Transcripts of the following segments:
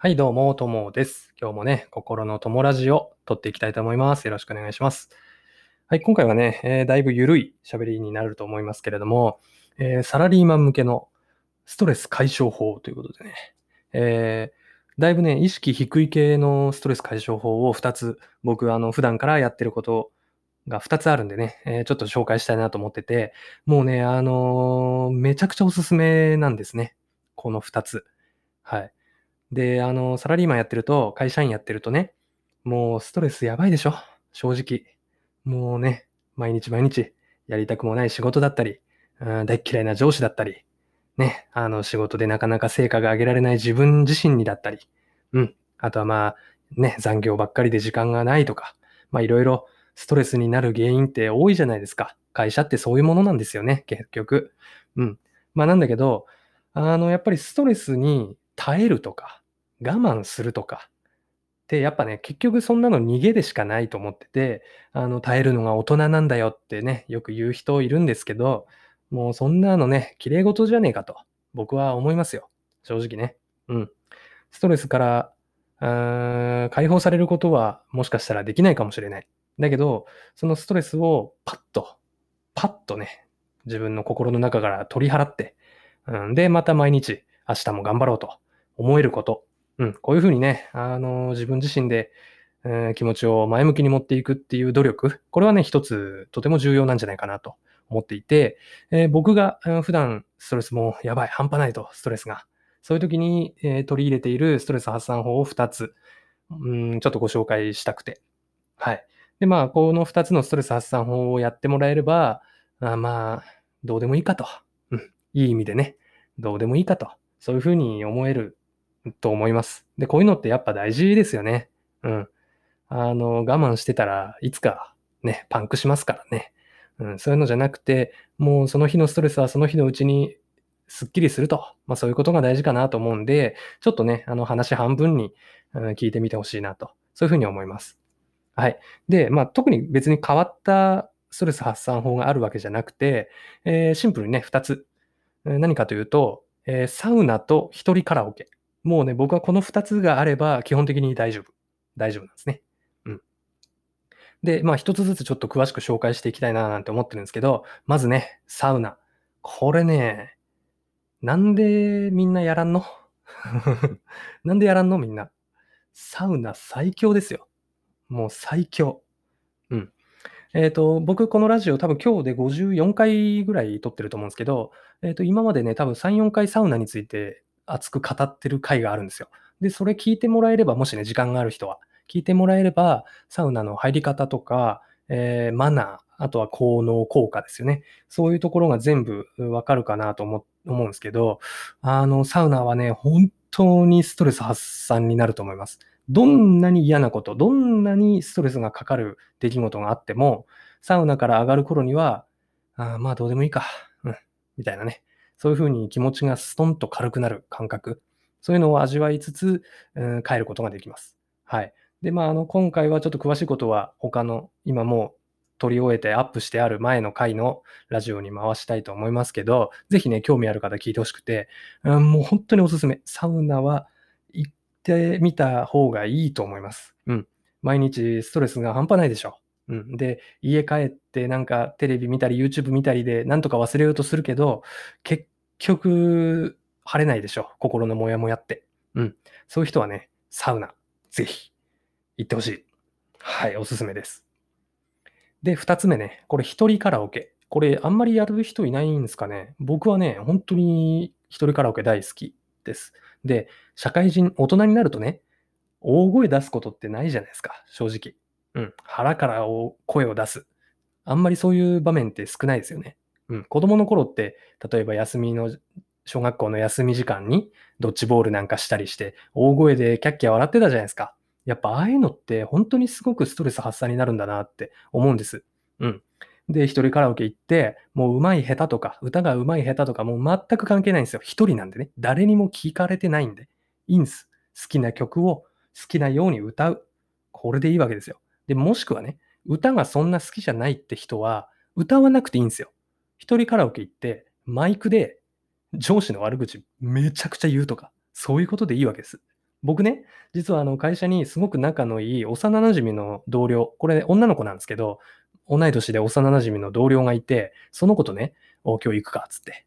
はい、どうも、ともです。今日もね、心の友ラジを撮っていきたいと思います。よろしくお願いします。はい、今回はね、えーだいぶ緩い喋りになると思いますけれども、えーサラリーマン向けのストレス解消法ということでね、えーだいぶね、意識低い系のストレス解消法を2つ、僕、あの、普段からやってることが2つあるんでね、えちょっと紹介したいなと思ってて、もうね、あのめちゃくちゃおすすめなんですね。この2つ。はい。で、あの、サラリーマンやってると、会社員やってるとね、もうストレスやばいでしょ正直。もうね、毎日毎日やりたくもない仕事だったり、うん大嫌いな上司だったり、ね、あの仕事でなかなか成果が上げられない自分自身にだったり、うん。あとはまあ、ね、残業ばっかりで時間がないとか、まあいろいろストレスになる原因って多いじゃないですか。会社ってそういうものなんですよね、結局。うん。まあなんだけど、あの、やっぱりストレスに耐えるとか、我慢するとかって、やっぱね、結局そんなの逃げでしかないと思ってて、あの、耐えるのが大人なんだよってね、よく言う人いるんですけど、もうそんなのね、綺麗事じゃねえかと、僕は思いますよ。正直ね。うん。ストレスから、あー解放されることはもしかしたらできないかもしれない。だけど、そのストレスをパッと、パッとね、自分の心の中から取り払って、うん、で、また毎日、明日も頑張ろうと思えること。うん、こういうふうにね、あの、自分自身で、えー気持ちを前向きに持っていくっていう努力、これはね、一つとても重要なんじゃないかなと思っていて、えー僕が普段ストレスもやばい、半端ないと、ストレスが。そういう時に、えー取り入れているストレス発散法を2つ、うん、ちょっとご紹介したくて。はい。で、まあ、この2つのストレス発散法をやってもらえれば、あまあ、どうでもいいかと。うん、いい意味でね、どうでもいいかと。そういうふうに思えると思います。で、こういうのってやっぱ大事ですよね。うん。あの、我慢してたらいつかね、パンクしますからね。うん、そういうのじゃなくて、もうその日のストレスはその日のうちにすっきりすると。まあそういうことが大事かなと思うんで、ちょっとね、あの話半分に、聞いてみてほしいなと。そういうふうに思います。はい。で、まあ特に別に変わったストレス発散法があるわけじゃなくて、えーシンプルにね、2つ。何かというと、えーサウナと一人カラオケ。もうね、僕はこの2つがあれば基本的に大丈夫。大丈夫なんですね。うん。で、まあ一つずつちょっと詳しく紹介していきたいななんて思ってるんですけど、まずね、サウナ。これね、なんでみんなやらんの？なんでやらんの？みんな。サウナ最強ですよ。もう最強。うん。えっ、と、僕このラジオ多分今日で54回ぐらい撮ってると思うんですけど、えっ、と、今までね、多分3、4回サウナについて熱く語ってる回があるんですよ。で、それ聞いてもらえれば、もしね、時間がある人は、聞いてもらえれば、サウナの入り方とか、えーマナー、あとは効能、効果ですよね。そういうところが全部わかるかなと思思うんですけど、あの、サウナはね、本当にストレス発散になると思います。どんなに嫌なこと、どんなにストレスがかかる出来事があっても、サウナから上がる頃には、あまあどうでもいいか、うん、みたいなね。そういうふうに気持ちがストンと軽くなる感覚。そういうのを味わいつつ、うん、帰ることができます。はい。で、まあ、あの、今回はちょっと詳しいことは他の、今もう取り終えてアップしてある前の回のラジオに回したいと思いますけど、ぜひね、興味ある方聞いてほしくて、うん、もう本当におすすめ。サウナは行ってみた方がいいと思います。うん。毎日ストレスが半端ないでしょ。うん。で、家帰ってなんかテレビ見たり YouTube 見たりでなんとか忘れようとするけど、結局晴れないでしょ。心のモヤモヤって。うん。そういう人はね、サウナ、ぜひ行ってほしい。はい、おすすめです。で、二つ目ね、これ一人カラオケ。これあんまりやる人いないんですかね。僕はね、本当に一人カラオケ大好きです。で、社会人、大人になるとね、大声出すことってないじゃないですか、正直。うん、腹から声を出す。あんまりそういう場面って少ないですよね。うん、子供の頃って、例えば休みの、小学校の休み時間にドッジボールなんかしたりして、大声でキャッキャ笑ってたじゃないですか。やっぱああいうのって本当にすごくストレス発散になるんだなって思うんです。うん。で、一人カラオケ行って、もう上手い下手とか、歌が上手い下手とか、もう全く関係ないんですよ。一人なんでね。誰にも聞かれてないんで。いいんです。好きな曲を好きなように歌う。これでいいわけですよ。で、もしくはね、歌がそんな好きじゃないって人は、歌わなくていいんですよ。一人カラオケ行って、マイクで上司の悪口めちゃくちゃ言うとか、そういうことでいいわけです。僕ね、実はあの会社にすごく仲のいい幼馴染の同僚、これ女の子なんですけど、同い年で幼馴染の同僚がいて、その子とね、お今日行くかっつって、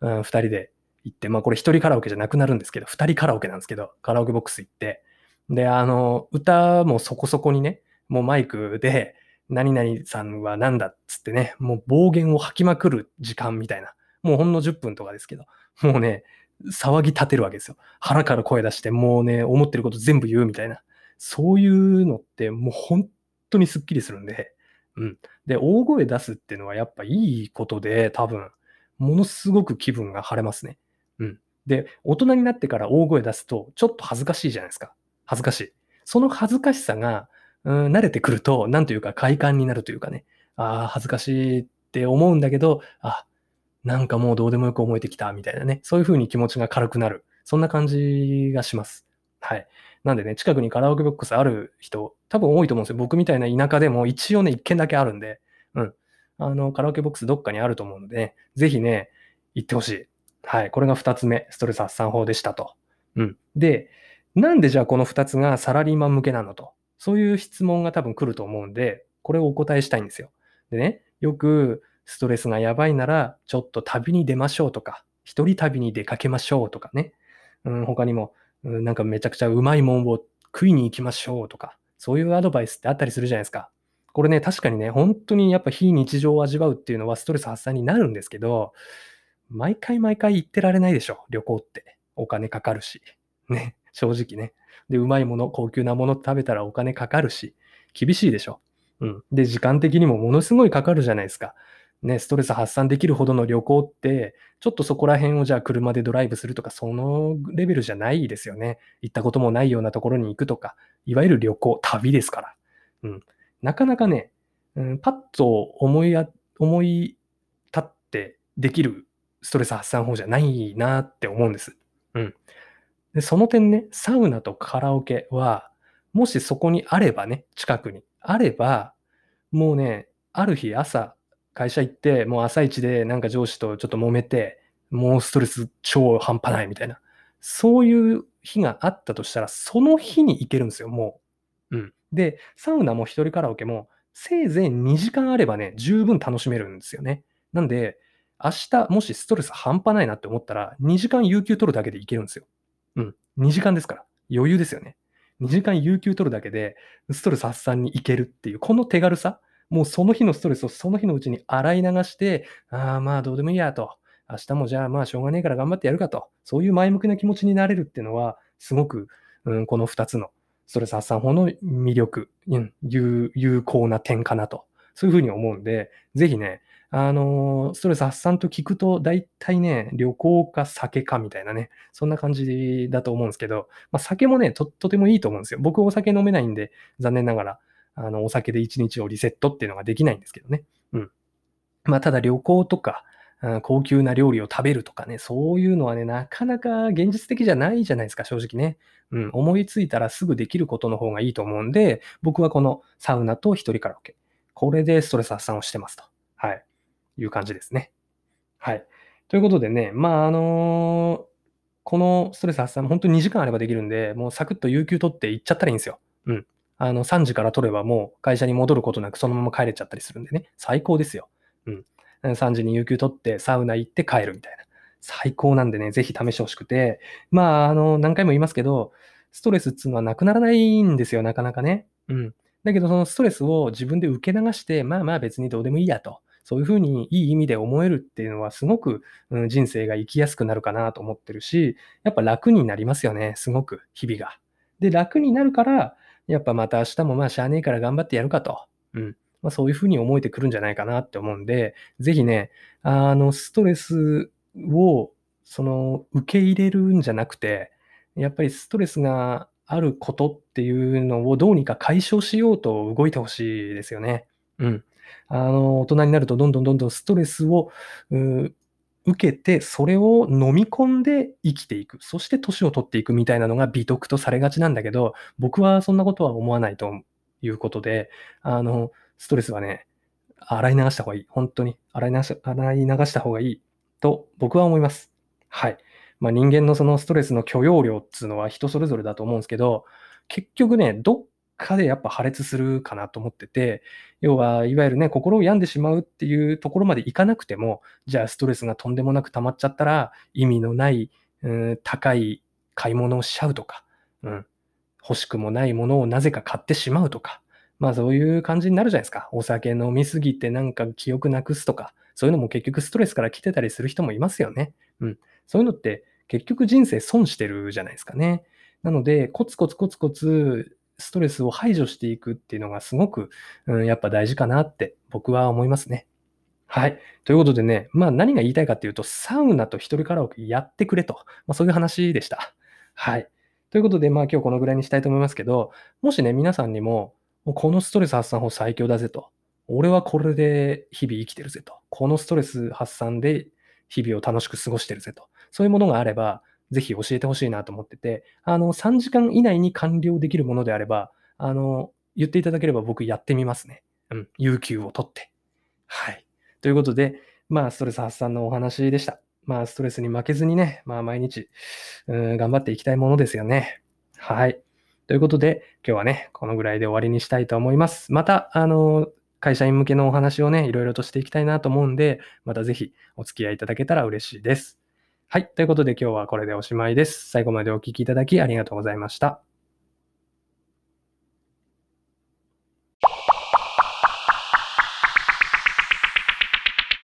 うん、2人で行って、まあこれ1人カラオケじゃなくなるんですけど、2人カラオケなんですけど、カラオケボックス行って、で、あの、歌もそこそこにね、もうマイクで、何々さんは何だっつってね、もう暴言を吐きまくる時間みたいな。もうほんの10分とかですけど、もうね、騒ぎ立てるわけですよ。腹から声出して、もうね、思ってること全部言うみたいな。そういうのってもう本当にスッキリするんで、うん。で、大声出すっていうのはやっぱいいことで、多分、ものすごく気分が晴れますね。うん。で、大人になってから大声出すと、ちょっと恥ずかしいじゃないですか。恥ずかしい。その恥ずかしさが、うん、慣れてくると、なんというか快感になるというかね、ああ、恥ずかしいって思うんだけど、あ、なんかもうどうでもよく思えてきた、みたいなね、そういう風に気持ちが軽くなる。そんな感じがします。はい。なんでね、近くにカラオケボックスある人、多分多いと思うんですよ。僕みたいな田舎でも一応ね、一軒だけあるんで、うん。あの、カラオケボックスどっかにあると思うので、ね、ぜひね、行ってほしい。はい。これが二つ目、ストレス発散法でしたと。うん。で、なんでじゃあこの二つがサラリーマン向けなのと？そういう質問が多分来ると思うんで、これをお答えしたいんですよ。でね、よくストレスがやばいなら、ちょっと旅に出ましょうとか、一人旅に出かけましょうとかね。うん、他にも、うん、なんかめちゃくちゃうまいもんを食いに行きましょうとか、そういうアドバイスってあったりするじゃないですか。これね、確かにね、本当にやっぱ非日常を味わうっていうのはストレス発散になるんですけど、毎回毎回行ってられないでしょ、旅行って。お金かかるし。ね、正直ね。で、うまいもの、高級なもの食べたらお金かかるし、厳しいでしょ。うん。で、時間的にもものすごいかかるじゃないですか。ね、ストレス発散できるほどの旅行って、ちょっとそこら辺をじゃあ車でドライブするとか、そのレベルじゃないですよね。行ったこともないようなところに行くとか、いわゆる旅行、旅ですから。うん。なかなかね、うん、パッと思いや、思い立ってできるストレス発散法じゃないなって思うんです。うん。で、その点ね、サウナとカラオケは、もしそこにあればね、近くにあれば、もうね、ある日朝、会社行って、もう朝一でなんか上司とちょっと揉めて、もうストレス超半端ないみたいな。そういう日があったとしたら、その日に行けるんですよ、もう。うん。で、サウナも一人カラオケも、せいぜい2時間あればね、十分楽しめるんですよね。なんで、明日もしストレス半端ないなって思ったら、2時間有給取るだけでいけるんですよ。うん。2時間ですから。余裕ですよね。2時間有給取るだけで、ストレス発散に行けるっていう、この手軽さ。もうその日のストレスをその日のうちに洗い流して、ああ、まあどうでもいいやと。明日もじゃあまあしょうがねえから頑張ってやるかと。そういう前向きな気持ちになれるっていうのは、すごく、うん、この2つのストレス発散法の魅力、うん、有有効な点かなと。そういうふうに思うんで、ぜひね、あの、ストレス発散と聞くと、大体ね、旅行か酒かみたいなね、そんな感じだと思うんですけど、まあ、酒もねと、とてもいいと思うんですよ。僕お酒飲めないんで、残念ながら、あの、お酒で一日をリセットっていうのができないんですけどね。うん。まあ、ただ旅行とか、高級な料理を食べるとかね、そういうのはね、なかなか現実的じゃないじゃないですか、正直ね。うん、思いついたらすぐできることの方がいいと思うんで、僕はこのサウナと一人カラオケ、これでストレス発散をしてますと。はい。いう感じですね。はい。ということでね、まあ、あのーこのストレス発散、本当に2時間あればできるんで、もうサクッと有給取って行っちゃったらいいんですよ。うん。あの、3時から取ればもう会社に戻ることなくそのまま帰れちゃったりするんでね、最高ですよ。うん。3時に有給取ってサウナ行って帰るみたいな。最高なんでね、ぜひ試してほしくて、まあ、あの、何回も言いますけど、ストレスっていうのはなくならないんですよ、なかなかね。うん。だけど、そのストレスを自分で受け流して、まあまあ別にどうでもいいやと。そういうふうにいい意味で思えるっていうのはすごく、うん、人生が生きやすくなるかなと思ってるし、やっぱ楽になりますよね、すごく、日々が。で、楽になるから、やっぱまた明日もまあしゃあねえから頑張ってやるかと。うん。まあ、そういうふうに思えてくるんじゃないかなって思うんで、ぜひね、あの、ストレスを、その、受け入れるんじゃなくて、やっぱりストレスがあることっていうのをどうにか解消しようと動いてほしいですよね。うん。あの、大人になるとどんどんどんどんストレスを、受けて、それを飲み込んで生きていく。そして年を取っていくみたいなのが美徳とされがちなんだけど、僕はそんなことは思わないということで、あの、ストレスはね、洗い流した方がいい。本当に。洗い流し洗い流した方がいいと僕は思います。はい。まあ、人間のそのストレスの許容量っていうのは人それぞれだと思うんですけど、結局ね、どっかでやっぱ破裂するかなと思ってて、要は、いわゆるね、心を病んでしまうっていうところまでいかなくても、じゃあストレスがとんでもなく溜まっちゃったら、意味のない、うん、高い買い物をしちゃうとか、うん、欲しくもないものをなぜか買ってしまうとか、まあそういう感じになるじゃないですか。お酒飲みすぎてなんか記憶なくすとか、そういうのも結局ストレスから来てたりする人もいますよね。うん。そういうのって結局人生損してるじゃないですかね。なので、コツコツコツコツストレスを排除していくっていうのがすごく、うん、やっぱ大事かなって僕は思いますね。はい。ということでね、まあ何が言いたいかっていうと、サウナと一人カラオケやってくれと、まあそういう話でした。はい。ということで、まあ今日このぐらいにしたいと思いますけど、もしね、皆さんにも、もうこのストレス発散法最強だぜと。俺はこれで日々生きてるぜと。このストレス発散で日々を楽しく過ごしてるぜと。そういうものがあれば、ぜひ教えてほしいなと思ってて、あの、3時間以内に完了できるものであれば、あの、言っていただければ僕やってみますね。うん。有給を取って。はい。ということで、まあ、ストレス発散のお話でした。まあ、ストレスに負けずにね、まあ、毎日、うん、頑張っていきたいものですよね。はい。ということで、今日はね、このぐらいで終わりにしたいと思います。また、あの、会社員向けのお話をね、いろいろとしていきたいなと思うんで、またぜひお付き合いいただけたら嬉しいです。はい。ということで今日はこれでおしまいです。最後までお聴きいただきありがとうございました。